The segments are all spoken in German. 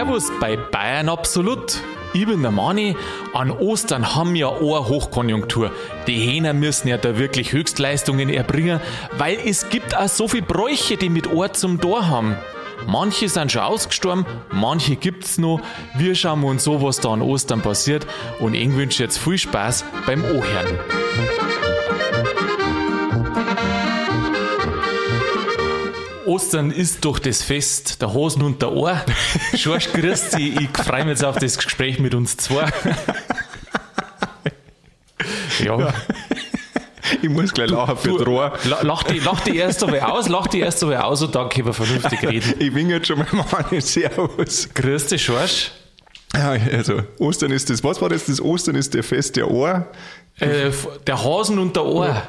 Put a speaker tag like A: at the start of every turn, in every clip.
A: Servus bei Bayern Absolut. Ich bin der Mani. An Ostern haben wir eine Hochkonjunktur. Die Hähner müssen ja da wirklich Höchstleistungen erbringen, weil es gibt auch so viele Bräuche, die mit Ort zum Tor haben. Manche sind schon ausgestorben, manche gibt's noch. Wir schauen uns so, was da an Ostern passiert und ich wünsche jetzt viel Spaß beim Ohren. Ostern ist doch das Fest der Hosen und der Ohr. Schorsch, grüß dich. Ich freue mich jetzt auf das Gespräch mit uns zwei.
B: ja. ja. Ich muss gleich lachen für
A: du, Rohr. Lach die, lach die erst einmal aus, lach die erst einmal aus und dann können wir vernünftig reden.
B: Ich bin jetzt schon mal Mann, servus.
A: Grüß dich, Schorsch.
B: Ja, also Ostern ist das, was war das? Das Ostern ist der Fest der Ohr.
A: Äh, der Hasen und der Ohr.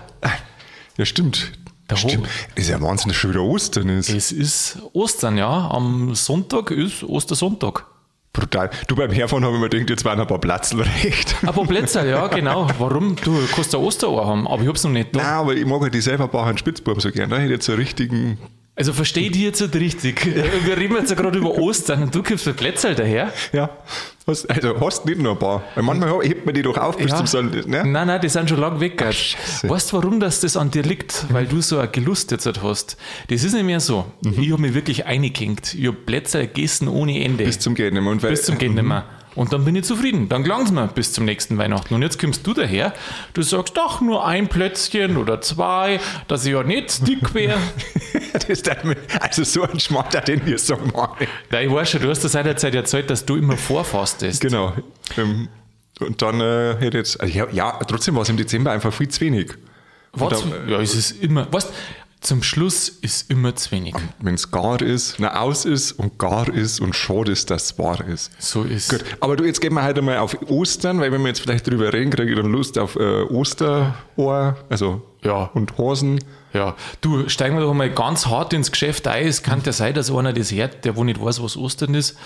B: Ja, stimmt.
A: Der
B: Stimmt. Das ist ja Wahnsinn, dass schon wieder Ostern ist.
A: Es ist Ostern, ja. Am Sonntag ist Ostersonntag.
B: Brutal. Du beim Herfahren habe ich mir gedacht, jetzt waren ein paar Platzl recht.
A: Ein paar Plätze, ja, genau. Warum? Du kannst ein Osterohr haben, aber ich habe es noch nicht
B: da. Nein, aber ich mag halt die selber Bauern Spitzbuben so gerne. Da hätte ich jetzt so einen richtigen
A: also verstehe die jetzt nicht richtig. Wir reden jetzt ja gerade über Ostern und du kommst mit Plätzl daher.
B: Ja. Hast, also hast nicht nur ein paar. Weil manchmal hebt man die doch auf bis
A: ja.
B: zum Soll.
A: Ne? Nein, nein, die sind schon lang weg. Ach, weißt du, warum das, das an dir liegt? Weil du so eine Gelust jetzt hast. Das ist nicht mehr so. Mhm. Ich habe mich wirklich eingeklinkt. Ich habe Plätzl gegessen ohne Ende.
B: Bis zum Gehen
A: nicht Bis zum Gehen nicht mehr. Und dann bin ich zufrieden. Dann gelang's mir bis zum nächsten Weihnachten. Und jetzt kommst du daher, du sagst doch nur ein Plätzchen oder zwei, dass ich ja nicht dick wäre.
B: also so ein Schmatter, den wir so machen.
A: Ja, ich weiß schon, du hast das seit der Zeit erzählt, dass du immer vorfastest.
B: Genau. Ähm, und dann äh, hätte jetzt, also ja, ja, trotzdem war es im Dezember einfach viel zu wenig.
A: Was? ja, es ist immer, weißt zum Schluss ist immer zu wenig.
B: Wenn es gar ist, na aus ist und gar ist und schade ist, dass es wahr ist.
A: So ist
B: Gut, aber du, jetzt gehen wir heute mal auf Ostern, weil wenn wir jetzt vielleicht drüber reden, kriege ich dann Lust auf äh, Osterohr, also ja. und Hosen.
A: Ja, du, steigen wir doch mal ganz hart ins Geschäft ein. Es kann ja sein, dass einer das hört, der wo nicht weiß, was Ostern ist.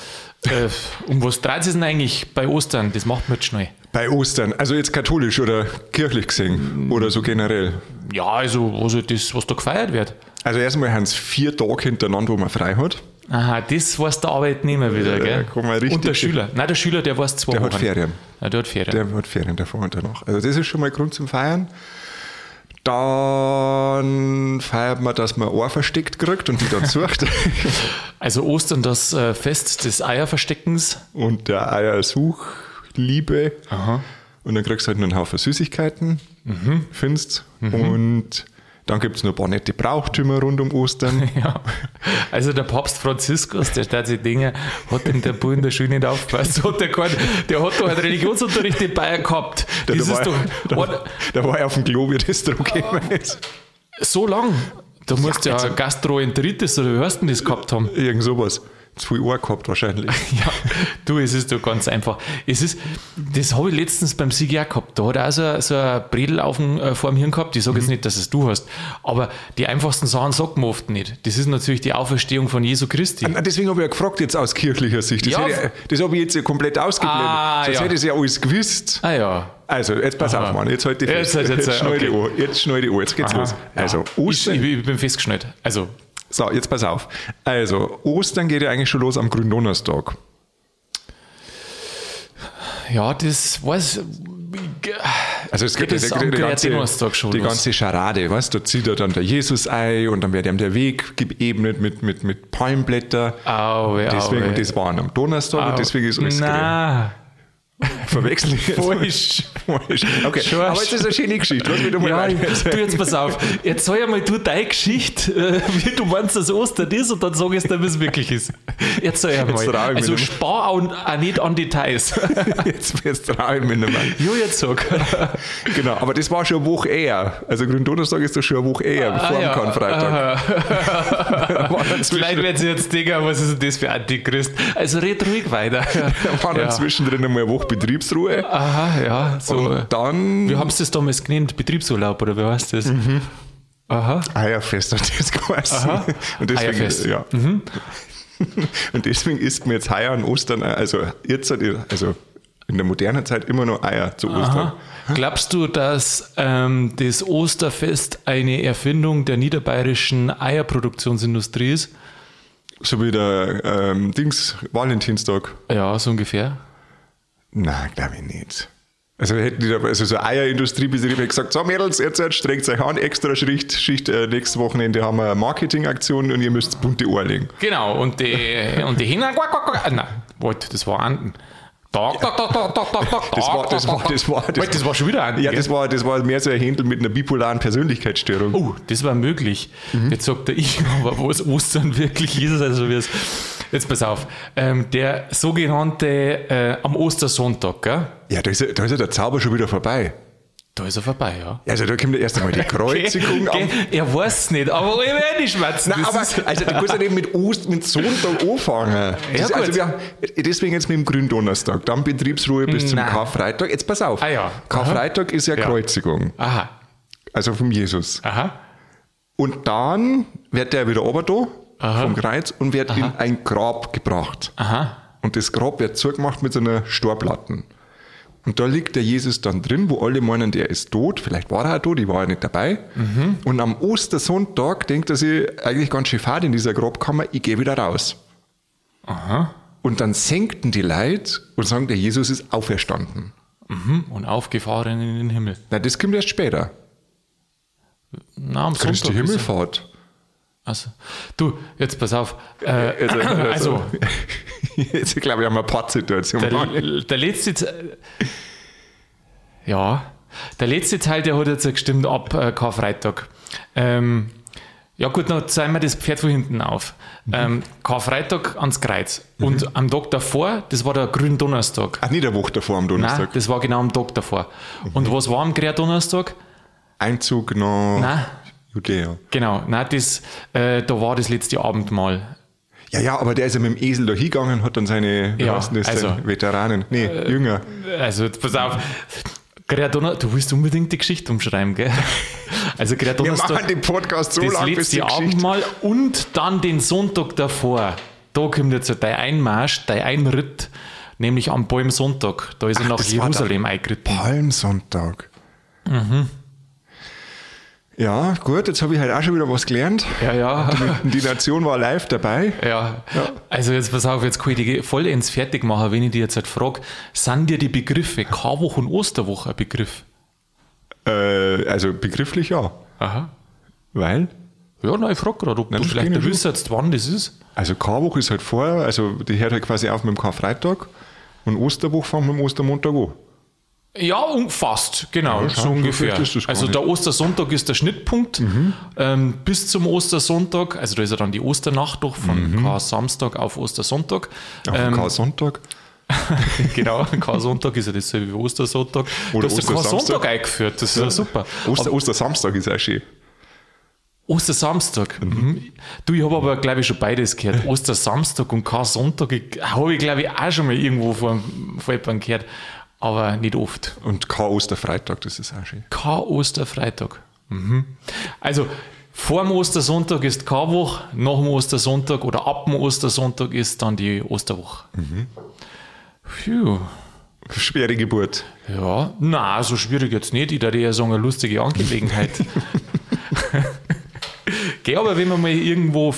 A: Äh, um was dreht es denn eigentlich bei Ostern? Das macht man jetzt schnell.
B: Bei Ostern, also jetzt katholisch oder kirchlich gesehen oder so generell?
A: Ja, also, also das, was da gefeiert wird.
B: Also erstmal haben es vier Tage hintereinander, wo man frei hat.
A: Aha, das weiß der Arbeitnehmer wieder,
B: gell?
A: Ja, Und der Schüler. Nein, der Schüler, der weiß zwei
B: Der
A: Wochen.
B: hat Ferien.
A: Ja, der hat Ferien.
B: Der hat Ferien davor und danach. Also das ist schon mal Grund zum Feiern. Dann feiert man, dass man Ohr versteckt kriegt und die dann sucht.
A: Also Ostern das äh, Fest des Eierversteckens.
B: Und der Eiersuchliebe. Aha. Und dann kriegst du halt einen Haufen Süßigkeiten, mhm. findest. Mhm. Und dann gibt es noch ein paar nette Brauchtümer rund um Ostern.
A: Ja. Also der Papst Franziskus, der stellt sich Dinge, hat in der Bull in der Schule nicht aufgepasst. Hat der, kein, der hat doch einen Religionsunterricht in Bayern gehabt.
B: Der, der, war, der, war, der war ja auf dem Klo, wie das gekommen ist.
A: So lang? Da musst ja, ja Gastroenteritis oder wie hast du das gehabt haben?
B: Irgend sowas zu viel Ohr gehabt wahrscheinlich.
A: ja, du, es ist doch ganz einfach. Es ist, das habe ich letztens beim Sieg auch gehabt. Da hat er auch so, so ein Bredel auf dem, äh, vor dem Hirn gehabt. Ich sage mhm. jetzt nicht, dass es du hast, aber die einfachsten Sachen sagt man oft nicht. Das ist natürlich die Auferstehung von Jesu Christi.
B: Ah, deswegen habe ich ja gefragt jetzt aus kirchlicher Sicht. Das, ja. ich, das habe ich jetzt komplett ausgeblendet. Ah, Sonst ja. hätte ich ja alles gewusst.
A: Ah ja.
B: Also, jetzt pass Aha. auf, Mann. Jetzt halt die
A: fest. Jetzt, jetzt, jetzt,
B: schnell okay. die Ohr. Jetzt schnell die Ohr. Jetzt geht's Aha. los.
A: Also, ich, ich, bin festgeschnallt. Also,
B: so, jetzt pass auf. Also, Ostern geht ja eigentlich schon los am Gründonnerstag.
A: Ja, das weiß
B: also es gibt ja die, die, ganze, die ganze Scharade, weißt du, da zieht er dann der Jesus ein und dann wird ihm der Weg geebnet mit, mit, mit Palmblätter.
A: Au,
B: deswegen,
A: au,
B: das war am Donnerstag au, und deswegen ist alles
A: Na,
B: Verwechseln ich
A: jetzt? Falsch.
B: Falsch. Okay, Schon aber es ist eine schöne Geschichte. Lass mich
A: mal ja, du jetzt pass auf. Jetzt sag einmal du deine Geschichte, äh, wie du meinst, dass Ostern ist und dann sag ich dir, wie es wirklich ist. Jetzt sag ich mal. Also spar auch, auch, nicht an Details.
B: jetzt, jetzt traue ich mich nicht mehr.
A: Jo, jetzt sag.
B: genau, aber das war schon eine Woche eher. Also Gründonnerstag ist das schon eine Woche eher, ah, vor ja. dem Karfreitag.
A: Vielleicht werden sie jetzt denken, was ist denn das für Antichrist? Also red ruhig weiter.
B: da war dann ja. zwischendrin einmal eine Woche Betriebsruhe.
A: Aha, ja. So.
B: Und dann.
A: Wie haben Sie das damals genannt? Betriebsurlaub oder wie heißt das? Mhm.
B: Aha. Eierfest hat das geheißen. Aha. Und deswegen,
A: Eierfest.
B: Ja. Mhm. Und deswegen isst man jetzt heuer an Ostern, also jetzt, also in der modernen Zeit immer noch Eier zu Ostern.
A: Aha. Glaubst du, dass ähm, das Osterfest eine Erfindung der niederbayerischen Eierproduktionsindustrie ist?
B: So wie der ähm, Dings, Valentinstag.
A: Ja, so ungefähr.
B: Nein, glaube ich nicht. Also hätten die da, also so Eierindustriebetrieb hätte gesagt, so Mädels, jetzt, jetzt strengt euch an, extra Schicht, Schicht äh, nächstes Wochenende haben wir eine Marketingaktion und ihr müsst bunte Ohren legen.
A: Genau, und die, und die Hähner, guack, guack, guack. nein, das war Anden. Tag, tag, tag, tag, tag, tag, tag,
B: Das war, das war, das war,
A: Warte, das war schon wieder Anden.
B: ja, das war, das war mehr so ein Händel mit einer bipolaren Persönlichkeitsstörung.
A: Oh, das war möglich. Jetzt sagt er ich, aber was Ostern wirklich ist, also wie es. Jetzt pass auf. Ähm, der sogenannte äh, am Ostersonntag, gell?
B: Ja, da ist, ja- da ist ja der Zauber schon wieder vorbei.
A: Da ist er vorbei, ja.
B: Also da kommt erst einmal die Kreuzigung am
A: gell, er weiß es nicht, aber ich werde nicht schmerzen.
B: Nein, aber also, du kannst ja nicht mit Ost, mit Sonntag anfangen. Das
A: Ja,
B: also wir haben, deswegen jetzt mit dem Gründonnerstag, dann Betriebsruhe bis zum
A: Nein.
B: Karfreitag. Jetzt pass auf.
A: Ah ja.
B: Karfreitag ist ja,
A: Ja.
B: Kreuzigung,
A: Aha,
B: also vom Jesus.
A: aha.
B: Und dann wird der wieder runter da
A: Aha.
B: vom Kreuz und wird in ein Grab gebracht.
A: Aha.
B: Und das Grab wird zugemacht mit so einer Storplatten. Und da liegt der Jesus dann drin, wo alle meinen, der ist tot. Vielleicht war er auch tot, ich war ja nicht dabei.
A: Mhm.
B: Und am Ostersonntag denkt er sich eigentlich ganz schön fad in dieser Grabkammer, ich gehe wieder raus.
A: Aha.
B: Und dann senkten die Leute und sagen, der Jesus ist auferstanden.
A: Mhm. Und aufgefahren in den Himmel.
B: Na, das kommt erst später.
A: Na, am
B: Christi
A: Sonntag
B: Himmelfahrt.
A: Also, du, jetzt pass auf. Äh,
B: Also,
A: also,
B: jetzt glaube ich, haben wir eine Pattsituation.
A: der, der letzte. Te- Ja, der letzte Teil, der hat jetzt gestimmt ab äh, Karfreitag. Ähm, ja, gut, dann zeigen wir das Pferd von hinten auf. Ähm, Karfreitag ans Kreuz. Und am Tag davor, das war der Gründonnerstag.
B: Ach, nicht eine Woche davor am
A: Nein,
B: Donnerstag.
A: das war genau am Tag davor. Und was war am Gründonnerstag?
B: Einzug nach
A: Nein.
B: Judäa.
A: Genau, nein, das, äh, da war das letzte Abendmahl.
B: Ja, ja, aber der ist ja mit dem Esel da hingegangen, hat dann seine
A: Ja, also-?
B: Veteranen, nee, Jünger.
A: Also, pass auf. Gründonner, du willst unbedingt die Geschichte umschreiben, gell? Also,
B: Wir
A: Gründonnerstag,
B: machen den Podcast so
A: das
B: lang, bis die.
A: Abendmahl und dann den Sonntag davor. Da kommt jetzt dein Einmarsch, dein Einritt, nämlich am Palmsonntag. Da ist er nach Jerusalem eingeritten.
B: Palmsonntag. Ja, gut, jetzt habe ich halt auch schon wieder was gelernt.
A: Ja, ja.
B: Die Nation war live dabei.
A: Ja. also jetzt pass auf, jetzt kann ich die vollends fertig machen, wenn ich dir jetzt halt frage, sind dir die Begriffe Karwoche und Osterwoche ein Begriff?
B: Äh, also begrifflich ja.
A: Aha.
B: Weil?
A: Ja, nein, ich frage gerade, ob
B: Nein,
A: du vielleicht
B: ja
A: wüsstest, wann das ist.
B: Also Karwoche ist halt vorher, also die hört halt quasi auf mit dem Karfreitag und Osterwoche fängt mit dem Ostermontag an.
A: Ja, und fast, genau,
B: Ja,
A: so ungefähr. also.
B: Mhm.
A: der Ostersonntag ist der Schnittpunkt. Ähm, bis zum Ostersonntag, also da ist ja dann die Osternacht doch von
B: Mhm.
A: K-Samstag auf Ostersonntag.
B: Auf dem Karsonntag.
A: genau, K-Sonntag ist ja dasselbe wie Ostersonntag.
B: Oder
A: du hast
B: Ostersamstag.
A: K-Sonntag eingeführt, das ist ja, super.
B: Oster, Ostersamstag ist auch schön.
A: Ostersamstag. Mhm. Du, ich habe aber, glaube ich, schon beides gehört. Ostersamstag und K-Sonntag habe ich, glaube ich, auch schon mal irgendwo vor, vor jemandem gehört, aber nicht oft.
B: Und K-Osterfreitag, das ist auch schön.
A: K-Osterfreitag. Mhm. Also, vor dem Ostersonntag ist K-Woche, nach dem Ostersonntag oder ab dem Ostersonntag ist dann die Osterwoche. Phew.
B: Schwere Geburt.
A: Ja, na, so schwierig jetzt nicht. Ich würde eher sagen, eine lustige Angelegenheit. Geh, aber wenn man mal irgendwo.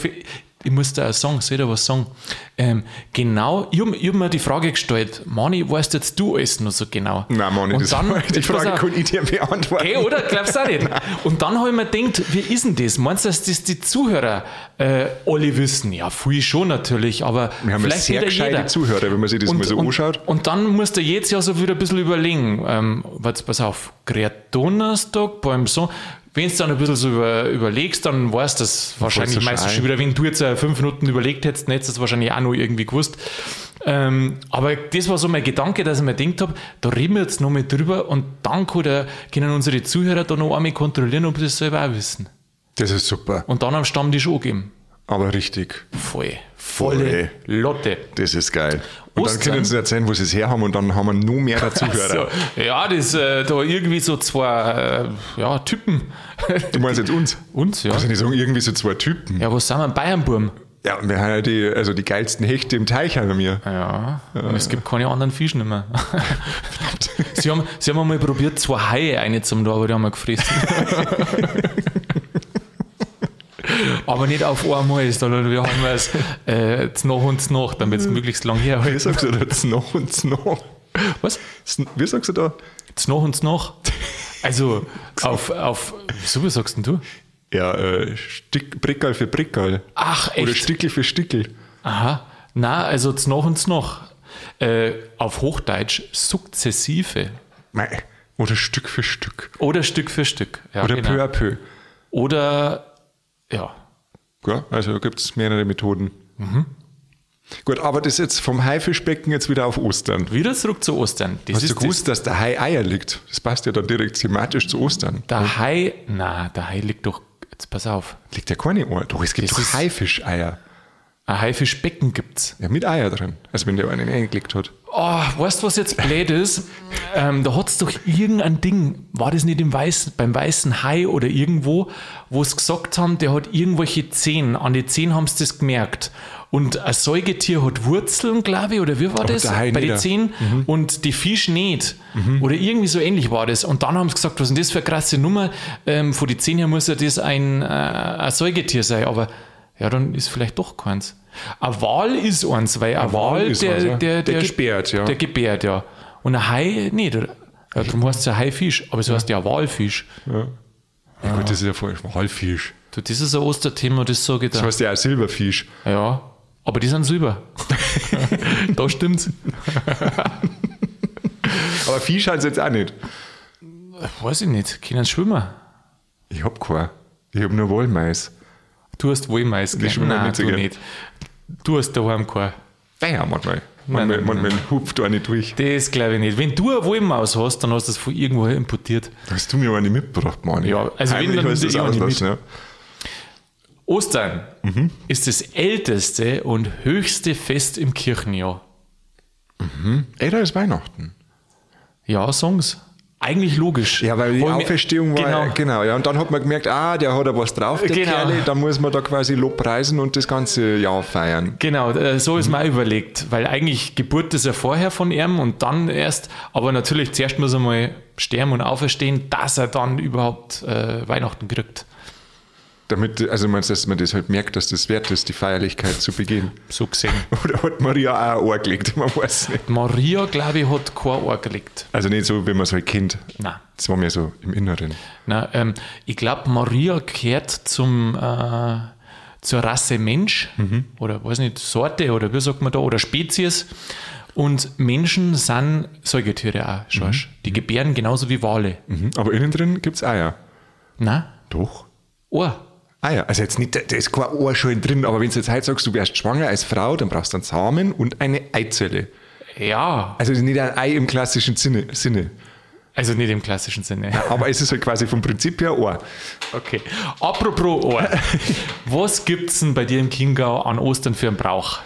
A: Ich muss da auch sagen, soll da was sagen? Ähm, genau, ich habe hab mir die Frage gestellt, Mani, weißt jetzt du alles noch so genau?
B: Nein, Mann,
A: Und
B: das
A: dann,
B: die
A: jetzt pass
B: Frage kann ich dir beantworten.
A: Gell, oder? Glaubst du auch nicht? Und dann habe ich mir gedacht, wie ist denn das? Meinst du, dass das die Zuhörer äh, alle wissen? Ja, viel schon natürlich, aber
B: Wir haben
A: vielleicht
B: sehr gescheite
A: jeder.
B: Zuhörer, wenn man sich das mal so
A: und,
B: anschaut.
A: Und dann musst du jetzt ja so wieder ein bisschen überlegen. Ähm, warte, pass auf, Donnerstag beim so. Wenn du dann ein bisschen so über, überlegst, dann weißt du das wahrscheinlich meistens schon wieder. Wenn du jetzt äh, fünf Minuten überlegt hättest, dann hättest du das wahrscheinlich auch noch irgendwie gewusst. Ähm, aber das war so mein Gedanke, dass ich mir gedacht habe, da reden wir jetzt noch mal drüber und dann kann der, können unsere Zuhörer da noch einmal kontrollieren, ob sie das selber auch wissen.
B: Das ist super.
A: Und dann am Stammtisch angeben.
B: Aber richtig.
A: Voll.
B: Voll.
A: Volle Lotte.
B: Das ist geil. Und
A: Ostern.
B: dann können sie erzählen, wo sie es her haben und dann haben wir nur mehr Zuhörer.
A: So, ja, das äh, da irgendwie so zwei äh, ja, Typen.
B: Du meinst jetzt uns?
A: Uns, ja.
B: Kannst du nicht sagen, irgendwie so zwei Typen.
A: Ja, was sind wir? Bayernburm.
B: Ja, wir haben ja die, also die geilsten Hechte im Teich haben wir.
A: Ja, und es gibt keine anderen Fische mehr. sie, haben, sie haben einmal probiert, zwei Haie eine zum da, aber die haben wir gefressen. Aber nicht auf einmal, sondern wir haben es äh, noch und noch, damit es möglichst lang
B: Wie
A: herhält.
B: sagst du da? Noch und noch.
A: Was?
B: Wie sagst du da?
A: noch und noch? Also auf, auf, wieso, wie sagst denn du?
B: Ja, äh, Stick, Brickerl für Brickerl.
A: Ach,
B: Oder
A: echt?
B: Stickel für Stickel.
A: Aha, na, also noch und noch. Äh, auf Hochdeutsch sukzessive
B: Mei. Oder Stück für Stück.
A: oder Stück für Stück. Ja,
B: Oder
A: genau.
B: peu à peu.
A: Oder, ja,
B: Ja, also da gibt es mehrere Methoden.
A: Mhm.
B: Gut, aber das jetzt vom Haifischbecken jetzt wieder auf Ostern.
A: wieder zurück zu Ostern. Das
B: Hast du
A: ist
B: gewusst, dass der Hai Eier liegt? Das passt ja dann direkt thematisch zu Ostern.
A: das, der Hai, na, der Hai liegt doch, jetzt pass auf,
B: Liegt ja keine Eier. Doch, es gibt
A: Das
B: doch Haifischeier.
A: Ein Haifischbecken gibt's.
B: Ja, mit Eier drin. Also wenn der einen eingelegt hat.
A: Oh, weißt du, was jetzt blöd ist? Ähm, da hat's doch irgendein Ding, war das nicht im Weißen, beim weißen Hai oder irgendwo, wo es gesagt haben, der hat irgendwelche Zehen, an die Zehen haben sie das gemerkt. Und ein Säugetier hat Wurzeln, glaube ich, oder wie war das?
B: der Hai
A: Bei den. Zehen und die Fisch nicht. Oder irgendwie so ähnlich war das. Und dann haben sie gesagt, was ist denn das für eine krasse Nummer? Ähm, von den Zehen her muss ja das ein, äh, ein Säugetier sein. Aber ja, dann ist vielleicht doch keins. Ein Wal ist eins, weil ein, Wal,
B: ist
A: der,
B: eins, ja.
A: der,
B: Der
A: der,
B: gebärt, ja.
A: Der gebärt, ja. Und ein Hai nicht. oder? Ja, darum heißt es ja Haifisch, aber es heißt ja Walfisch.
B: Ja. Ja, gut, das ist ja voll Walfisch.
A: Du, das ist ein Osterthema, das sage ich
B: Das
A: da.
B: heißt ja auch Silberfisch.
A: Ja, aber die sind silber. da stimmt's.
B: Aber Fisch heißt jetzt auch nicht.
A: Weiß ich nicht. Können schwimmen?
B: Ich hab keinen. Ich hab nur Wollmais.
A: Du hast Wollmais, gell?
B: schwimmen
A: Nein,
B: nicht
A: du
B: gern.
A: nicht. Du hast daheim keinen.
B: Ja, manchmal. Manchmal, manchmal hupft eine durch.
A: Das glaube ich nicht. Wenn du eine Wollmaus hast, dann hast du das von irgendwo importiert.
B: Hast du mir eine mitgebracht, Mann?
A: Ja, also wenn,
B: Heimlich
A: dann
B: hast du das
A: eh eine
B: auslassen, ja.
A: Ostern
B: Mhm.
A: ist das älteste und höchste Fest im Kirchenjahr.
B: Älter als Weihnachten.
A: Ja, Songs. Eigentlich logisch.
B: Ja, weil die
A: Hol mir-
B: Auferstehung war,
A: Genau.
B: genau. ja. Und dann hat man gemerkt, ah, der hat da was drauf, der
A: Genau.
B: Kerle, dann muss man da quasi Lobpreisen und das ganze Jahr feiern.
A: Genau, äh, so
B: Mhm.
A: ist mir auch überlegt, weil eigentlich Geburt ist ja vorher von ihm und dann erst, aber natürlich zuerst muss er mal sterben und auferstehen, dass er dann überhaupt äh, Weihnachten kriegt.
B: Damit, also meinst dass man das halt merkt, dass das wert ist, die Feierlichkeit zu begehen?
A: So gesehen.
B: Oder hat Maria auch ein Ohr gelegt? Man weiß nicht.
A: Maria, glaube ich, hat kein Ohr gelegt.
B: Also nicht so, wie man es halt kennt.
A: Nein.
B: Das war mir so im Inneren.
A: Na, ähm, ich glaube, Maria gehört zum, äh, zur Rasse Mensch
B: Mhm.
A: oder weiß nicht, Sorte oder wie sagt man da, oder Spezies. Und Menschen sind Säugetiere auch, schaust. Die gebären genauso wie Wale.
B: Mhm. Aber innen drin gibt es Eier.
A: Na,
B: Doch.
A: Ohr.
B: Eier. Also jetzt nicht, da ist kein Ohr schon drin, aber wenn du jetzt heute sagst, du wärst schwanger als Frau, dann brauchst du einen Samen und eine Eizelle.
A: Ja,
B: Also nicht ein Ei im klassischen Sinne. Sinne.
A: also nicht im klassischen Sinne.
B: Aber es ist halt quasi vom Prinzip her Ohr.
A: Okay. Apropos Ohr. Was gibt's denn bei dir im Chiemgau an Ostern für einen Brauch?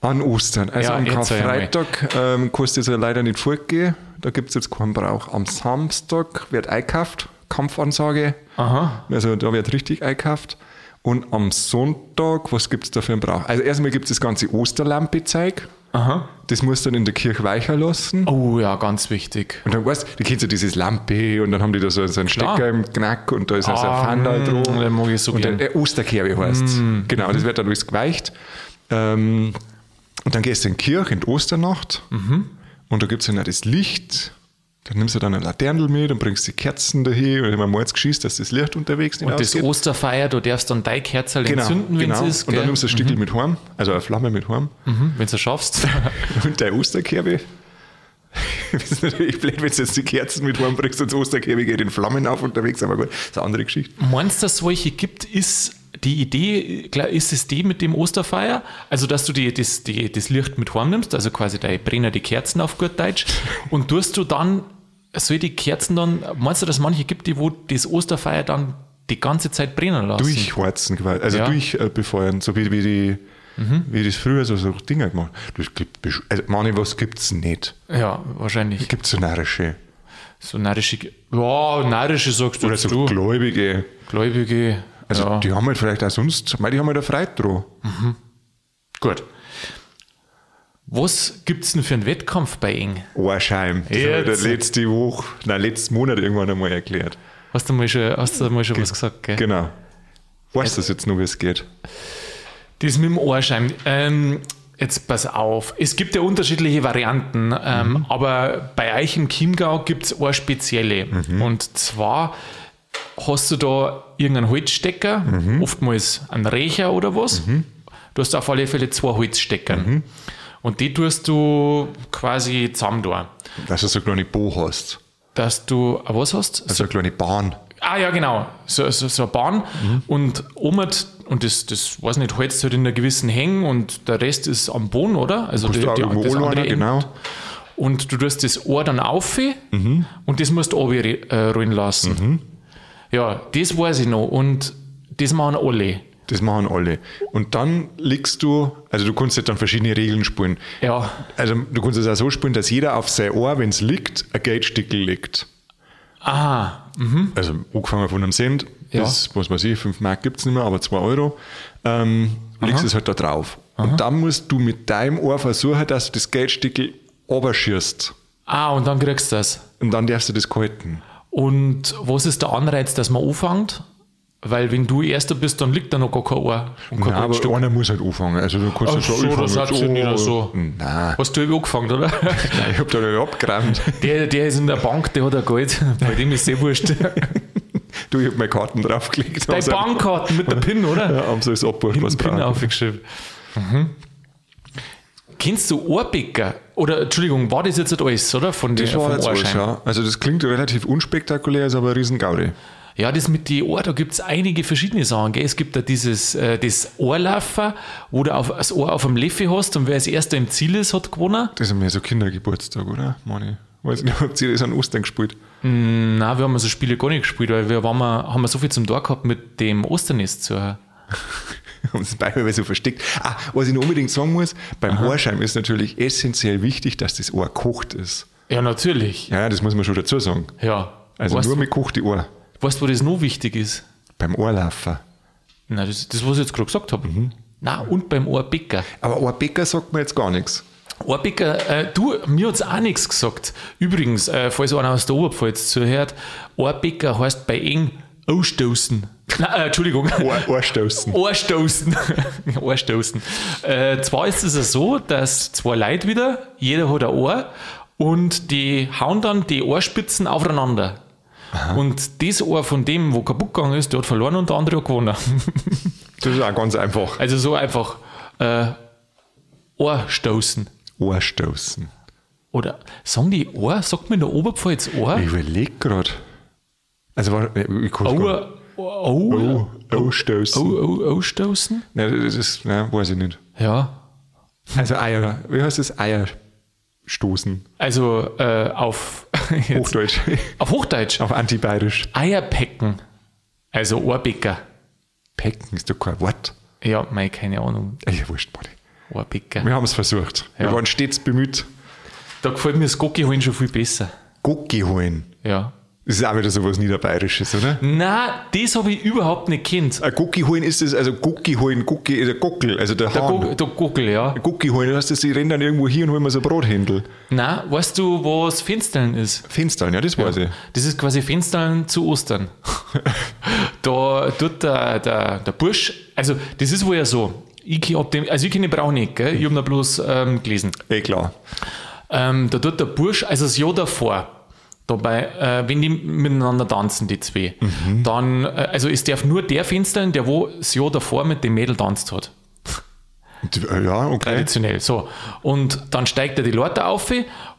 B: An Ostern. Also
A: Ja,
B: am Karfreitag ähm, kannst du jetzt ja leider nicht fortgehen. Da gibt es jetzt keinen Brauch. Am Samstag wird eingekauft, Kampfansage.
A: Aha.
B: Also da wird richtig eingekauft. Und am Sonntag, was gibt es da für einen Brauch? Also erstmal gibt es das ganze Osterlampe-Zeug.
A: Aha.
B: Das musst du dann in der Kirche weicher lassen.
A: Oh ja, ganz wichtig.
B: Und dann weißt du, du kennst ja dieses Lampe und dann haben die da so, so einen
A: Klar.
B: Stecker im Knack und da ist also
A: Ah,
B: ein Fandal
A: mm,
B: dran.
A: den mag ich so
B: und dann, äh, Osterkerbe heißt Genau,
A: Mhm.
B: das wird dann alles geweicht. Ähm, und dann gehst du in die Kirche in die Osternacht
A: Mhm.
B: und da gibt es dann auch das Licht. Dann nimmst du dann eine Laterne mit und bringst die Kerzen dahin und immer mal geschießt, dass das Licht unterwegs nicht
A: Und das
B: ausgeht.
A: Osterfeier, du darfst dann dein Kerzerl
B: Genau,
A: entzünden, wenn es
B: genau.
A: ist.
B: und dann
A: gell?
B: nimmst du ein Stückchen mit heim, also eine Flamme mit heim.
A: Mhm, wenn du es schaffst.
B: Und der Osterkerbe. Das ist natürlich blöd, wenn du jetzt die Kerzen mit heim bringst und das Osterkerbe geht in Flammen auf unterwegs, aber gut, das ist eine andere Geschichte.
A: Meinst du, dass es solche gibt? Ist die Idee, klar, ist es die mit dem Osterfeier? Also, dass du die, das, die, das Licht mit heim nimmst, also quasi deine Brenner, die Kerzen auf gut Deutsch, und tust du dann, soll die Kerzen dann, meinst du, dass es manche gibt, die wo das Osterfeier dann die ganze Zeit brennen lassen?
B: Durchheizen quasi, also
A: Ja.
B: durchbefeuern, so wie, wie die wie das früher so, so Dinger gemacht Das gibt also, Mani, was gibt es nicht?
A: Ja, wahrscheinlich.
B: Gibt es so narrische?
A: So narrische, ja, narrische sagst du,
B: Oder so
A: du.
B: Gläubige?
A: Gläubige.
B: Also
A: ja.
B: die haben halt vielleicht auch sonst, weil die haben halt eine Freude dran.
A: Gut. Was gibt es denn für einen Wettkampf bei Eng?
B: Ohrscheim. Das habe ich letzte Woche, nein, letzten Monat irgendwann einmal erklärt.
A: Hast du mal schon, hast du mal schon was gesagt, gell?
B: Genau. Weißt du das jetzt noch, wie es geht?
A: Das mit dem Ohrschein. Ähm, jetzt pass auf. Es gibt ja unterschiedliche Varianten, ähm, aber bei euch im Chiemgau gibt es eine spezielle. Und zwar hast du da irgendeinen Holzstecker, oftmals einen Recher oder was. Du hast auf alle Fälle zwei Holzsteckern. Und die tust du quasi zusammen da.
B: Dass du so eine kleine Bo hast.
A: Dass du, ah, was hast?
B: Also eine kleine Bahn.
A: Ah ja, genau. So, so, so eine Bahn und oben, und das, das weiß nicht, hältst halt in einer gewissen Hängen und der Rest ist am Boden, oder? Also
B: auch irgendwo
A: das andere Ende.
B: genau.
A: Und du tust das Ohr dann auf und das musst du runterrollen lassen. Ja, das weiß ich noch und das machen alle.
B: Das machen alle. Und dann legst du, also du kannst jetzt dann verschiedene Regeln spielen.
A: Ja,
B: Also du kannst es auch so spielen, dass jeder auf sein Ohr, wenn es liegt, ein Geldstickel legt.
A: aha,
B: Also angefangen von einem Cent
A: Ja.
B: bis, was weiß ich, 5 Mark gibt es nicht mehr, aber 2 Euro. Ähm, legst es halt da drauf. Und dann musst du mit deinem Ohr versuchen, dass du das Geldstickel oberschießt.
A: ah, und dann kriegst du das.
B: Und dann darfst du das halten.
A: Und was ist der Anreiz, dass man anfängt? Weil wenn du Erster bist, dann liegt da noch gar kein Ohr und kein
B: Ja, aber einer muss halt anfangen. Also du kannst
A: Ach
B: nicht
A: so,
B: fang
A: das sie nicht
B: an.
A: so.
B: Nein,
A: Hast du eben angefangen, oder?
B: ich hab da nicht abgeräumt.
A: Der, der ist in der Bank, der hat ein Geld. Bei dem ist sehr wurscht.
B: du, ich hab meine Karten draufgelegt. Sie-
A: Bankkarten mit der PIN, oder?
B: Ja, haben sie das abgebucht, was
A: PIN aufgeschrieben. Mhm. Kennst du Ohrbäcker? Oder, Entschuldigung, war das jetzt nicht alles, oder? Von
B: Das war
A: vom
B: jetzt alles, ja. Also das klingt relativ unspektakulär, ist aber ein riesen Gaudi.
A: Ja, das mit die Ohr, da gibt es einige verschiedene Sachen. Gell? Es gibt da dieses äh, das Ohrlaufer, wo du auf, das Ohr auf dem Leffe hast und wer als erster im Ziel ist, hat gewonnen.
B: Das ist mehr so Kindergeburtstag, oder? Meine ich. Weiß nicht, habt ihr das an Ostern gespielt?
A: Nein, wir haben so Spiele gar nicht gespielt, weil wir, waren haben wir so viel zum Tor gehabt mit dem Osternest zu.
B: haben das Beispiel so versteckt. Ah, was ich noch unbedingt sagen muss, beim Ohrschein ist natürlich essentiell wichtig, dass das Ohr kocht ist.
A: Ja, natürlich.
B: Ja, das muss man schon dazu sagen.
A: Ja.
B: Also
A: weißt,
B: nur mit kochte Ohr.
A: Weißt du, wo das noch wichtig ist?
B: Beim Ohrlaufer.
A: Nein, das, das was ich jetzt gerade gesagt habe.
B: Mhm.
A: Nein, und beim Ohrbäcker.
B: Aber Ohrbäcker sagt mir jetzt gar nichts.
A: Ohrbäcker, äh, du, mir hat es auch nichts gesagt. Übrigens, äh, falls einer aus der Oberpfalz zuhört, Ohrbäcker heißt bei eng ausstoßen. Nein, äh, Entschuldigung.
B: Ohr, Ohrstoßen.
A: Ohrstoßen. Ohrstoßen. Äh, zwar ist es ja so, dass zwei Leute wieder, jeder hat ein Ohr und die hauen dann die Ohrspitzen aufeinander. Und das Ohr von dem, wo kaputt gegangen ist, der hat verloren und der andere hat gewonnen.
B: Das ist auch ganz einfach.
A: Also so einfach äh, Ohrstoßen.
B: Ohrstoßen.
A: Oder sagen die Ohr? Sagt man in der Oberpfalz Ohr?
B: Ich überlege gerade. Also, war, ich kann
A: Ohr? Ohr?
B: Oh, Ohrstoßen.
A: Oh, oh, Ausstoßen?
B: Nein, das ist, nein, weiß ich nicht.
A: Ja.
B: Also Eier, wie heißt das? Eierstoßen.
A: Also äh, auf, jetzt,
B: Hochdeutsch.
A: auf Hochdeutsch.
B: Auf Antibayerisch.
A: Eierpecken. Also Ohrbäcker.
B: Pecken ist doch kein Wort.
A: Ja, mei, keine Ahnung.
B: Ja, wurscht, Buddy.
A: Ohrbäcker.
B: Wir haben es versucht. Wir
A: Ja.
B: waren stets bemüht.
A: Da gefällt mir das Gocki holen schon viel besser.
B: Gocki holen.
A: Ja.
B: Das ist auch wieder so was Niederbayerisches, oder?
A: Na, das habe ich überhaupt nicht kennt.
B: Ein Gocki holen ist das, also Gocki holen, Gocki ist ein Gockel, also der,
A: Der,
B: Hahn.
A: Go der Gockel, ja.
B: Gocki holen, das heißt, die rennen dann irgendwo hier und holen mir so Brothändel.
A: Na, weißt du, was Fenstern ist?
B: Fenstern, ja, das weiß ich.
A: Das ist quasi Fenstern zu Ostern. da tut der, der, der Bursch, also das ist wohl ja so. Ich ab dem, also ich kenne Brauch nicht, gell? ich habe ihn bloß ähm, gelesen.
B: Eh klar.
A: Ähm, da tut der Bursch, also das Jahr davor, dabei, äh, wenn die miteinander tanzen, die zwei, dann, äh, also es darf nur der Fenstern, der wo das Jahr davor mit dem Mädel tanzt hat.
B: Äh, Ja, okay.
A: Traditionell, so. Und dann steigt er die Leute auf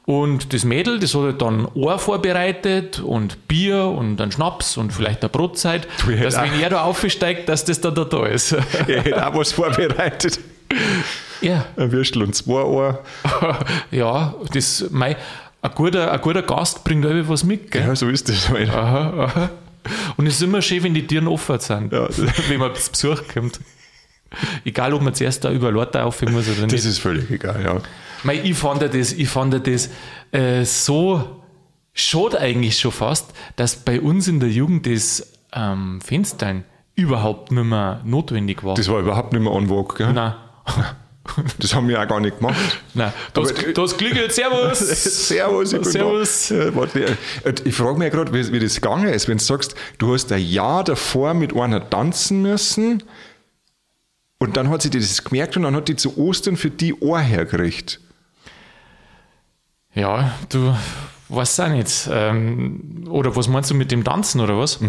A: und das Mädel, das hat halt dann Ohr vorbereitet und Bier und dann Schnaps und vielleicht eine Brotzeit, dass wenn er da aufsteigt, dass das dann da, da ist.
B: Er hätte auch was vorbereitet.
A: ja,
B: Ein Würstel und zwei Ohr.
A: ja, das, mei, ein guter, ein guter Gast bringt irgendwie was mit, gell?
B: Ja, so ist das halt.
A: Aha, aha. Und es ist immer schön, wenn die Türen offen sind,
B: Ja.
A: wenn man zu Besuch kommt. Egal, ob man zuerst da über Leute auf muss oder nicht.
B: Das ist völlig egal, ja.
A: Mei, ich fand das, ich fand das äh, so schade eigentlich schon fast, dass bei uns in der Jugend das ähm, Fenstern überhaupt nicht mehr notwendig war.
B: Das war überhaupt nicht mehr on vogue, gell?
A: Nein.
B: Das haben wir auch gar nicht gemacht.
A: Nein, du hast, du hast klingelt, servus.
B: Servus, ich bin
A: Servus.
B: da. Warte, äh, ich frage mich gerade, wie, wie das gegangen ist, wenn du sagst, du hast ein Jahr davor mit einer tanzen müssen und dann hat sie dir das gemerkt und dann hat die zu Ostern für die Ohr hergerichtet.
A: Ja, du weißt auch nicht. Ähm, oder was meinst du mit dem Tanzen oder was?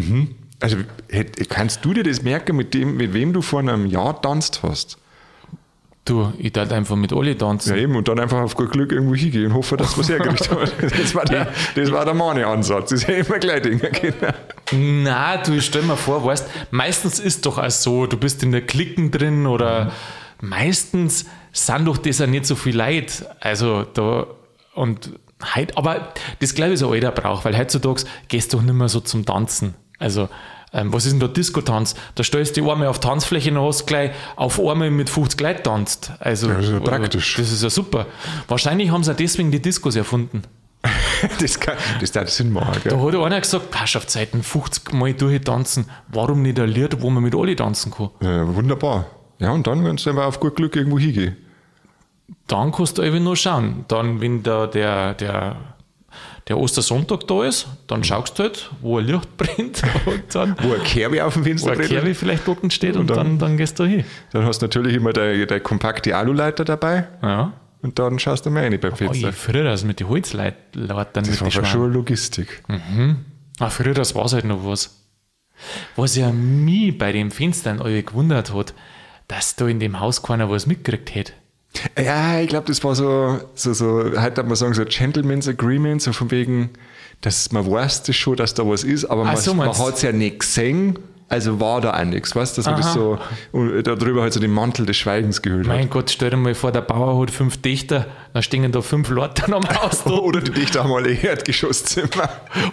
B: Also hätt- kannst du dir das merken, mit, dem, mit wem du vor einem Jahr tanzt hast?
A: Du, ich darf einfach mit alle tanzen.
B: Ja, eben, und dann einfach auf gut Glück irgendwo hingehen und hoffen, dass was hergerichtet hat. Das war der, das war der Mane-Ansatz. Das hätte immer gleich denken können.
A: Na, du stell mir vor, weißt, meistens ist doch auch so, du bist in der Klicken drin oder meistens sind doch das ja nicht so viel Leid. Also da und heut, aber das glaube ich ist ein alter Brauch, weil heutzutage gehst du doch nicht mehr so zum Tanzen. Also ähm, was ist denn da Disco-Tanz? Da stellst du die Arme auf Tanzfläche und hast gleich auf Arme mit 50 Leuten tanzt. Also,
B: das ist ja
A: oder-
B: praktisch.
A: Das ist ja super. Wahrscheinlich haben sie auch deswegen die Discos erfunden.
B: Das, kann, das darf Sinn machen.
A: Da
B: Gell?
A: hat einer gesagt, pass auf Zeiten 50 Mal durchtanzen, warum nicht ein Lied, wo man mit alle tanzen kann?
B: Ja, wunderbar. Ja, und dann kannst du einfach auf gut Glück irgendwo hingehen.
A: Dann kannst du eben nur schauen. Dann, wenn da der, der, der Ostersonntag da ist, dann schaust du halt, wo ein Licht brennt und dann,
B: Wo ein Kerbe auf dem
A: wo
B: Fenster
A: ein
B: brennt.
A: Kerbe vielleicht unten steht und,
B: Und
A: dann,
B: dann-
A: dann gehst du hin.
B: Dann hast du natürlich immer deine, deine kompakte Aluleiter dabei
A: Ja.
B: und dann schaust du mal rein beim
A: Oh,
B: Fenster.
A: ich, früher das mit den Holzleitern
B: das war schon Logistik.
A: Ah, früher das war halt noch was. Was ja mich bei den Fenstern alle gewundert hat, dass da in dem Haus keiner was mitgekriegt hätte.
B: Ja, ich glaube, das war so, so, so, heute hat man sagen, so Gentleman's Agreement, so von wegen, dass man weiß das schon, dass da was ist, aber man,
A: so,
B: man hat es ja nicht gesehen, also war da auch nichts, weißt du, dass man das
A: Aha.
B: so, und darüber halt so den Mantel des Schweigens gehüllt hat.
A: Mein Gott, stell dir mal vor, der Bauer hat fünf Dichter, dann stehen da fünf Leute am Haus.
B: Oder die Dichter haben alle Erdgeschosszimmer.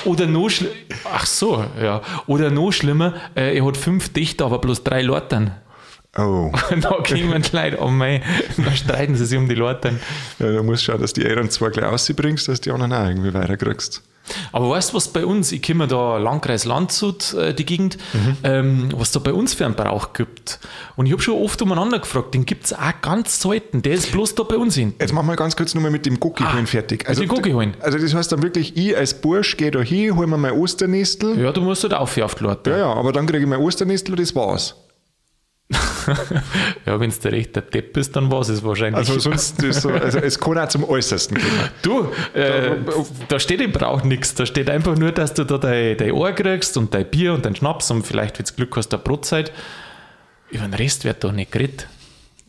A: Oder noch schlimmer, ach so, ja. Oder noch schlimmer, äh, er hat fünf Dichter, aber bloß drei Leute.
B: Oh.
A: da kommen die Leute, oh mei, dann streiten sie sich um die Leute.
B: Ja, da musst du schauen, dass die Eltern zwar gleich rausbringst, dass die anderen auch irgendwie weiterkriegst.
A: Aber weißt du, was bei uns, ich komme da Landkreis Landshut, äh, die Gegend, ähm, was da bei uns für einen Brauch gibt. Und ich habe schon oft umeinander gefragt, den gibt es auch ganz selten, der ist bloß da bei uns hin.
B: Jetzt machen wir ganz kurz nochmal mit dem Gucki holen fertig.
A: mit dem Gucki holen.
B: Also das heißt dann wirklich, ich als Bursch gehe da hin, hol mir mein Osternestel.
A: Ja, du musst halt auf auf die Leute.
B: Ja, ja, aber dann kriege ich mein Osternestel und das war's.
A: Ja, wenn recht der Depp bist, dann war es wahrscheinlich.
B: Also sonst ist so, also es kann auch zum Äußersten gehen.
A: Du, äh, da steht im Brauch nichts. Da steht einfach nur, dass du da dein, dein Ohr kriegst und dein Bier und dein Schnaps und vielleicht, wenn du Glück hast, eine Brotzeit. Über den Rest wird doch nicht geredet.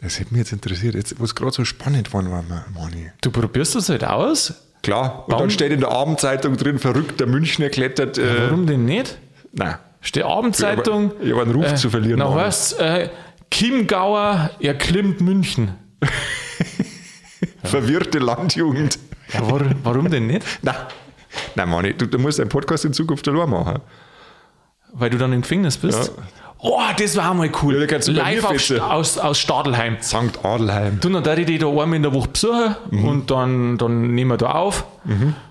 B: Das hätte mich jetzt interessiert, jetzt, wo es gerade so spannend war, war Mani.
A: Du probierst das halt aus.
B: Klar, und
A: Warum?
B: dann steht in der Abendzeitung drin, verrückter Münchner klettert. Äh,
A: Warum denn nicht?
B: Nein.
A: Steht Abendzeitung.
B: Ich habe einen Ruf zu verlieren,
A: Na, was? Äh, Kim Gauer erklimmt München.
B: Verwirrte Landjugend.
A: Ja, war, warum denn nicht?
B: Nein. Nein, Mani, du, du musst einen Podcast in Zukunft allein machen.
A: Weil du dann im Gefängnis bist?
B: Ja.
A: Oh, das war mal cool.
B: Ja,
A: Live auf, aus, aus Stadelheim.
B: St. Adelheim.
A: Du, dann darf ich die da einmal in der Woche besuchen
B: Mhm.
A: und dann, dann nehmen wir da auf.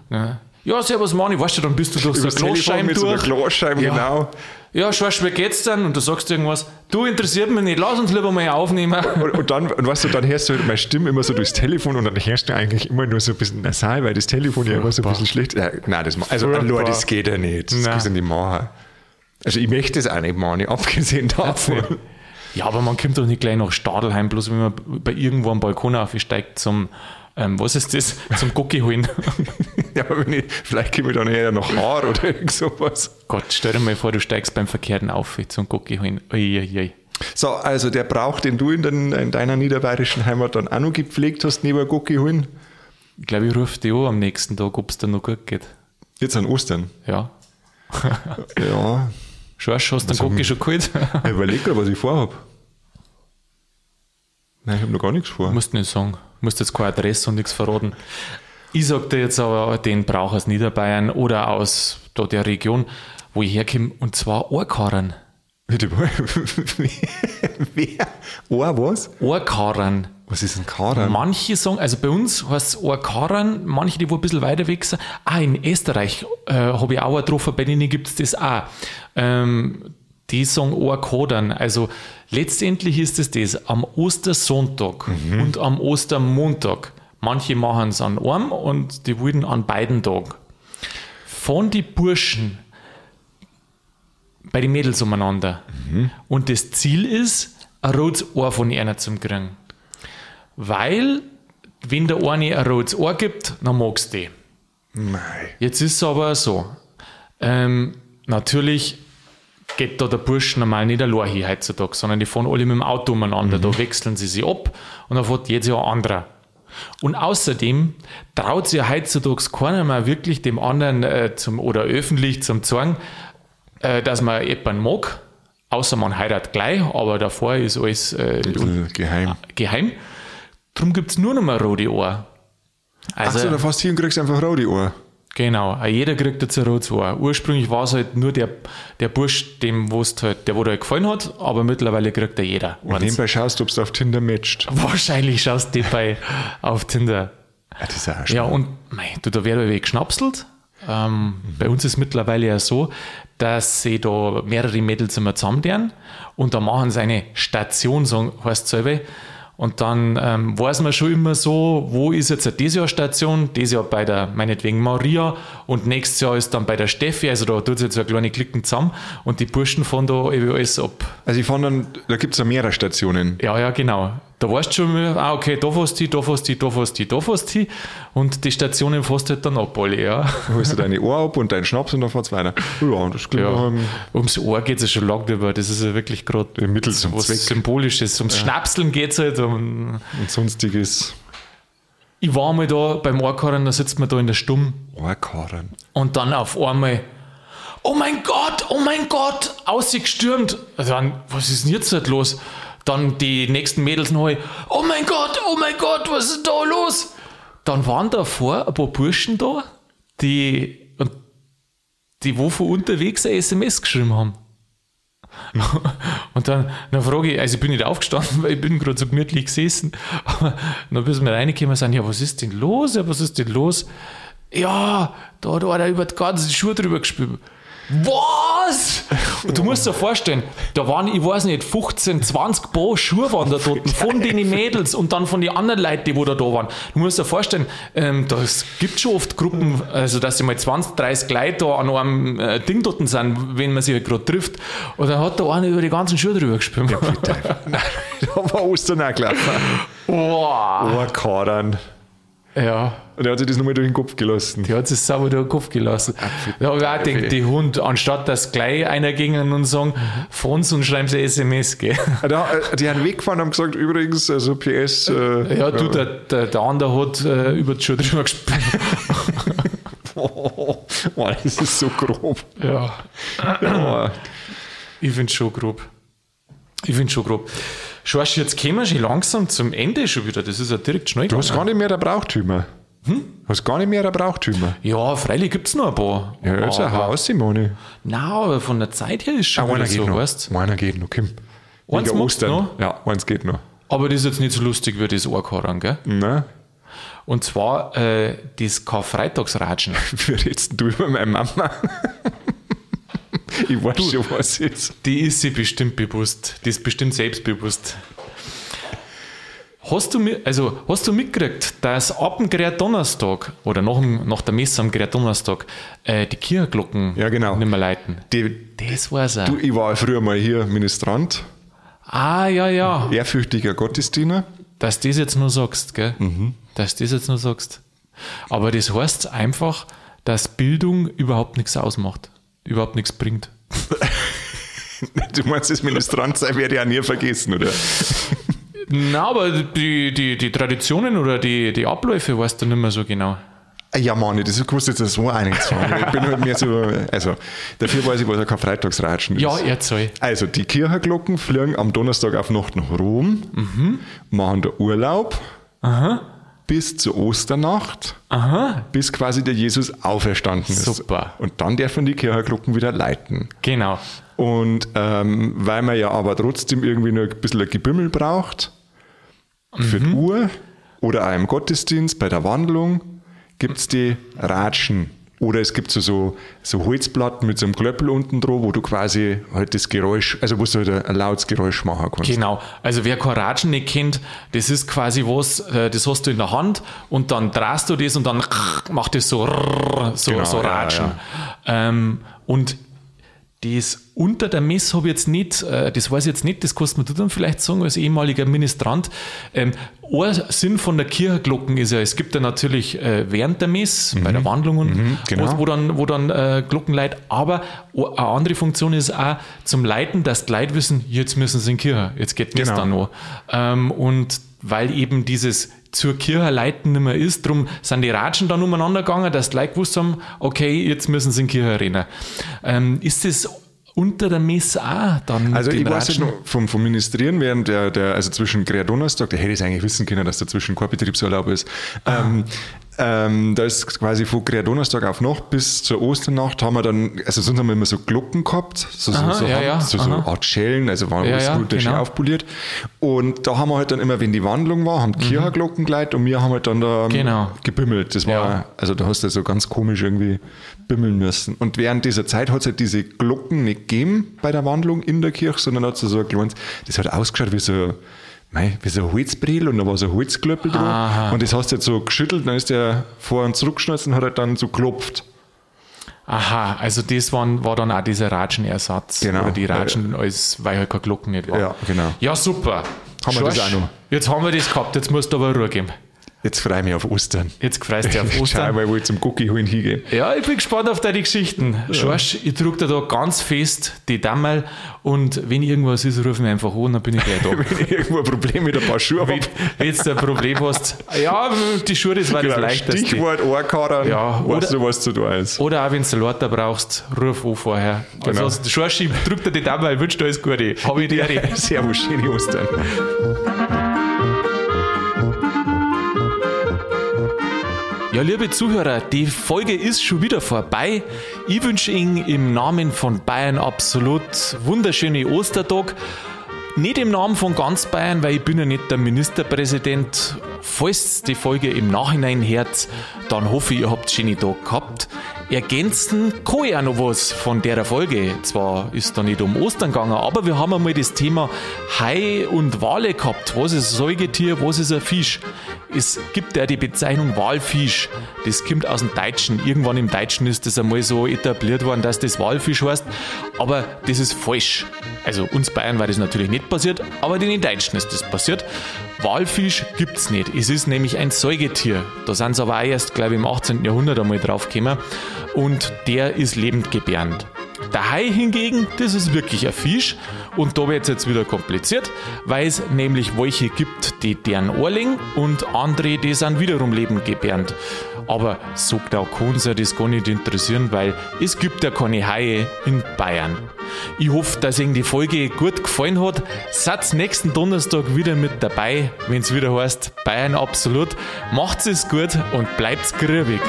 A: Ja. Ja, servus Mani, weißt du, dann bist du durch so eine
B: Telefon
A: Glasscheibe
B: mit so. Glasscheibe,
A: Ja.
B: genau.
A: Ja, Schorsch, wie geht's denn? Und du sagst irgendwas, du interessiert mich nicht, lass uns lieber mal aufnehmen.
B: Und, und dann, und weißt du, dann hörst du meine Stimme immer so durchs Telefon und dann hörst du eigentlich immer nur so ein bisschen nasal, weil das Telefon ja immer so ein bisschen schlecht ja, Nein, das, also
A: Furchtbar.
B: nur das geht ja nicht. Das kannst du nicht machen. Also ich möchte es auch nicht machen, abgesehen davon.
A: Ja, aber man kommt doch nicht gleich nach Stadelheim, bloß wenn man bei irgendwo am Balkon aufsteigt zum, ähm, was ist das, zum Gucki holen.
B: Ja, aber wenn ich, vielleicht komme ich dann eher nach Haar oder irgend sowas.
A: Gott, stell dir mal vor, du steigst beim Verkehrten auf zum Gucki holen. Uiuiui.
B: So, also der Brauch, den du in, den, in deiner niederbayerischen Heimat dann auch noch gepflegt hast, neben Gucki holen,
A: Ich glaube, ich rufe dich an am nächsten Tag, ob es dir noch gut geht.
B: jetzt an Ostern.
A: Ja.
B: Ja,
A: Schorsch, hast du den Gucki schon geholt?
B: ich überlege gerade, was ich vorhab. Nein, ich habe noch gar nichts vor.
A: Musst nicht sagen. Musst jetzt keine Adresse und nichts verraten. Ich sag dir jetzt aber den Brauch aus Niederbayern oder aus da der Region, wo ich herkomme, und zwar Ohrkarren.
B: Wer? Ohr was?
A: Ohrkarren.
B: Was ist ein Karan?
A: Manche sagen, also bei uns heißt es Ohrkarren, manche, die wo ein bisschen weiter weg sind. Ah, in Österreich äh, habe ich auch getroffen, bei denen gibt es das auch. Ähm, die sagen Ohrkodern. Also letztendlich ist es das, am Ostersonntag und am Ostermontag. Manche machen es an einem und die wollen an beiden Tagen. Von die Burschen bei den Mädels umeinander. Und das Ziel ist, ein rotes Ohr von einer zu kriegen. Weil, wenn der eine ein rotes Ohr gibt, dann magst du die.
B: Mei.
A: Jetzt ist es aber so. Ähm, natürlich geht da der Bursch normal nicht allein hin heutzutage, sondern die fahren alle mit dem Auto umeinander. Da wechseln sie sich ab und dann fährt jedes Jahr ein anderer. Und außerdem traut sich heutzutage keiner mehr wirklich dem anderen äh, zum, oder öffentlich zum sagen, äh, dass man jemanden mag, außer man heiratet gleich, aber davor ist alles äh,
B: bisschen geheim.
A: geheim. Darum gibt es nur noch mal rote Ohr. Also,
B: Achso, da fährst du hin und kriegst einfach rote Ohr.
A: Genau, auch jeder kriegt jetzt ein rotes Ohr. Ursprünglich war es halt nur der, der Bursch, dem wo's halt, der wo dir halt gefallen hat, aber mittlerweile kriegt er jeder.
B: Und
A: eins.
B: nebenbei schaust du, ob du auf Tinder matcht.
A: Wahrscheinlich schaust du bei auf Tinder.
B: Ja, das ist auch
A: Ja, und mei, du, da wird er geschnapselt. Ähm, Bei uns ist mittlerweile ja so, dass sie da mehrere Mädels immer zusammen und da machen sie eine Station, so heißt es selber. Und dann ähm, weiß man schon immer so, wo ist jetzt dieses Jahr Station, dieses Jahr bei der, meinetwegen Maria und nächstes Jahr ist dann bei der Steffi, also da tut es jetzt so eine kleine Klicken zusammen und die Burschen fahren da irgendwie alles ab.
B: Also ich fand dann, da gibt es ja mehrere Stationen.
A: Ja, ja, genau. Da weißt du schon, ah, okay, da fährst du da fährst du da fährst du da fährst du und die Stationen fährst du halt dann ab alle, ja.
B: Da holst du deine Ohr ab und deinen Schnaps und dann fahrt's weiter. Ja, das klingt
A: Ja,
B: einem
A: ums Ohr geht es ja schon lange drüber. Das ist ja wirklich gerade
B: Mittel zum
A: was
B: Zweck
A: Symbolisches. Ums Schnapseln geht es halt. Um,
B: und sonstiges.
A: ich war mal da beim Ohrkarren, da sitzt man da in der Stumm
B: Ohrkarren.
A: und dann auf einmal, oh mein Gott, oh mein Gott, ausgestürmt. Dann, was ist denn jetzt halt los? Dann die nächsten Mädels neu, oh mein Gott, oh mein Gott, was ist da los? Dann waren davor ein paar Burschen da, die, und die wo von unterwegs ein SMS geschrieben haben. Und dann, dann frage ich, also ich bin nicht aufgestanden, weil ich bin gerade so gemütlich gesessen. Aber dann bis wir reingekommen sind, ja, was ist denn los? Ja, was ist denn los? Ja, da hat einer über die ganze Schuhe drüber gespielt. Was? Und du musst dir vorstellen, da waren, ich weiß nicht, 15, 20 Paar Schuhe waren da dort, von den Mädels und dann von den anderen Leuten, die wo da, da waren. Du musst dir vorstellen, ähm, das gibt schon oft Gruppen, also dass sie mal 20, 30 Leute da an einem äh, Ding dort sind, wenn man sich halt gerade trifft. Und dann hat da einer über die ganzen Schuhe drüber gespielt.
B: Nein, da war Ostern auch gelaufen.
A: Wow.
B: Ohrkarren.
A: Ja.
B: Und er hat sich das nochmal durch den Kopf gelassen.
A: Die hat sich sauber durch den Kopf gelassen. Da habe ich auch gedacht, die Hund, anstatt dass gleich einer ging und sagen, von uns und schreiben sie SMS, gell?
B: Da, äh, die haben weggefahren und haben gesagt, übrigens, also PS. Äh,
A: Ja, du, der, der, der andere hat äh, über die Schuhe drüber gespielt.
B: oh, das ist so grob.
A: Ja,
B: Ja,
A: ich finde schon grob. Ich finde schon grob. Schau, jetzt kommen wir schon langsam zum Ende schon wieder. Das ist ja direkt schnell
B: du hast gar nicht mehr der Brauchtümer. Hm? Du hast gar nicht mehr der Brauchtümer.
A: Ja, freilich gibt es noch ein paar.
B: Ja, jetzt ein Haus, Simone.
A: Nein, aber von der Zeit her ist schon
B: Ah, einer geht
A: so,
B: noch.
A: weißt
B: Einer geht noch, Kim.
A: Eins du noch?
B: Ja, eins geht noch.
A: Aber das ist jetzt nicht so lustig wie das Ohrkarren, gell?
B: Ne?
A: Und zwar äh, das Karfreitagsratschen.
B: Wie redest du über meine Mama? ich weiß schon, was ist.
A: Die ist sich bestimmt bewusst. Die ist bestimmt selbstbewusst. Hast du, also, hast du mitgekriegt, dass ab dem Donnerstag oder nach, dem, nach der Messe am Donnerstag äh, die Kirchenglocken
B: Ja, genau.
A: nicht mehr leiten?
B: Die,
A: Das war's auch.
B: du, ich war früher mal hier Ministrant,
A: ah, ja, ja.
B: ehrfürchtiger Gottesdiener.
A: Dass du das jetzt nur sagst, gell?
B: Mhm.
A: Dass du das jetzt nur sagst. Aber das heißt einfach, dass Bildung überhaupt nichts ausmacht. Überhaupt nichts bringt.
B: Du meinst, das Ministrant sein werde ich ja nie vergessen, oder?
A: Na, aber die, die, die Traditionen oder die, die Abläufe weißt du nicht mehr so genau.
B: Ja, Mann, das kostet jetzt so einen. Ich bin halt mehr so, also, dafür weiß ich, was ja kein Freitagsratschen ist.
A: Ja, erzähl.
B: Also, die Kirchenglocken fliegen am Donnerstag auf Nacht nach Rom,
A: Mhm.
B: machen da Urlaub bis zur Osternacht,
A: Aha,
B: bis quasi der Jesus auferstanden ist.
A: Super.
B: Und dann dürfen die Kirchenglocken wieder leiten.
A: genau.
B: Und ähm, weil man ja aber trotzdem irgendwie noch ein bisschen ein Gebimmel braucht, für
A: Mhm.
B: die Uhr oder auch im Gottesdienst bei der Wandlung, gibt es die Ratschen. Oder es gibt so, so, so Holzplatten mit so einem Klöppel unten drauf, wo du quasi halt das Geräusch, also wo du halt ein lautes Geräusch machen kannst.
A: Genau, also wer Couragen nicht kennt, das ist quasi was, äh, das hast du in der Hand und dann drehst du das und dann macht es so, so,
B: Genau,
A: so
B: ja,
A: Ratschen. Ähm, und das unter der Mess habe ich jetzt nicht, äh, das weiß ich jetzt nicht, das kannst du mir dann vielleicht sagen als ehemaliger Ministrant. Ähm, ein Sinn von der Kirchenglocken ist ja, es gibt ja natürlich äh, während der Mess, bei der Wandlung und
B: genau.
A: wo, wo dann, wo dann äh, Glocken leiht, aber eine andere Funktion ist auch zum Leiten, dass die Leute wissen, jetzt müssen sie in die Kirche, jetzt geht Mess
B: Genau.
A: dann noch. Ähm, und weil eben dieses zur Kirche leiten nicht mehr ist, drum sind die Ratschen dann umeinander gegangen, dass die Leute gewusst haben, okay, jetzt müssen sie in die Kirche rennen. Ähm, ist das unter der Messe auch dann
B: Also ich weiß noch vom, vom Ministrieren, während der, der also zwischen Donnerstag, der hätte es eigentlich wissen können, dass dazwischen kein Betriebsurlaub ist. Ähm, ähm, da ist quasi von Donnerstag auf Nacht bis zur Osternacht haben wir dann, also sonst haben wir immer so Glocken gehabt, so,
A: Aha,
B: so, so,
A: ja, ja,
B: so, so. Art Schellen, also waren
A: Ja,
B: alles
A: ja,
B: gut
A: genau.
B: aufpoliert. Und da haben wir halt dann immer, wenn die Wandlung war, haben die Kirchenglocken geleitet und wir haben halt dann da ähm,
A: Mhm. Genau.
B: gebimmelt. Das war,
A: Ja.
B: also da hast du so ganz komisch irgendwie bimmeln müssen. Und während dieser Zeit hat es halt diese Glocken nicht gegeben bei der Wandlung in der Kirche, sondern hat so so ein kleines, das hat ausgeschaut wie so, mei, wie so ein Holzbrill und da war so ein Holzklöppel
A: Aha.
B: drin. Und das hast du jetzt so geschüttelt, dann ist der vor und zurückgeschnalzt und hat halt dann so geklopft.
A: Aha, also das war, war dann auch dieser Ratschenersatz.
B: Genau.
A: Oder die
B: Ja,
A: Ratschen, als, weil halt keine Glocken nicht war.
B: Ja, genau.
A: Ja, super.
B: Haben wir das
A: Schorsch,
B: auch noch?
A: Jetzt haben wir das gehabt, jetzt musst du aber Ruhe geben.
B: Jetzt freue ich mich auf Ostern.
A: Jetzt freust du dich auf
B: Schau
A: Ostern.
B: mal, wo ich zum Cookie holen hingehen.
A: Ja, ich bin gespannt auf deine Geschichten. Schorsch, ich drücke dir da ganz fest die Dammel und wenn irgendwas ist, ruf mich einfach an, dann bin ich gleich da.
B: Wenn ich irgendwo ein Problem mit ein paar Schuhe habe.
A: wenn jetzt ein Problem hast, ja, die Schuhe, das war das
B: Genau,
A: leichteste.
B: Stichwort Ohrkarren,
A: Ja,
B: weißt du, was zu tun ist.
A: Oder auch wenn du Lauter brauchst, ruf an vorher.
B: Genau.
A: Also, Schorsch, ich drück dir die Dammel, wünsche dir alles Gute. Hab ich dir.
B: Servus, schöne Ostern.
A: Ja, liebe Zuhörer, die Folge ist schon wieder vorbei. Ich wünsche Ihnen im Namen von Bayern absolut wunderschöne Ostertag. Nicht im Namen von ganz Bayern, weil ich bin ja nicht der Ministerpräsident. Falls die Folge im Nachhinein hört, dann hoffe ich, ihr habt einen schönen Tag gehabt. Ergänzen kann ich auch noch was von der Folge. Zwar ist da nicht um Ostern gegangen, aber wir haben einmal das Thema Hai und Wale gehabt. Was ist ein Säugetier, was ist ein Fisch? Es gibt ja die Bezeichnung Walfisch. Das kommt aus dem Deutschen. Irgendwann im Deutschen ist das einmal so etabliert worden, dass das Walfisch heißt. Aber das ist falsch. Also uns Bayern war das natürlich nicht passiert, aber den Deutschen ist das passiert. Walfisch gibt's nicht. Es ist nämlich ein Säugetier. Da sind sie aber auch erst, glaube ich, im 18. Jahrhundert einmal drauf gekommen. Und der ist lebendgebärend. Der Hai hingegen, das ist wirklich ein Fisch und da wird es jetzt wieder kompliziert, weil es nämlich welche gibt, die deren Ohrling und andere, die sind wiederum lebendgebärend. Aber sagt auch uns ja das gar nicht interessieren, weil es gibt ja keine Haie in Bayern. Ich hoffe, dass Ihnen die Folge gut gefallen hat. Seid nächsten Donnerstag wieder mit dabei, wenn es wieder heißt Bayern absolut. Macht's es gut und bleibt's grübig.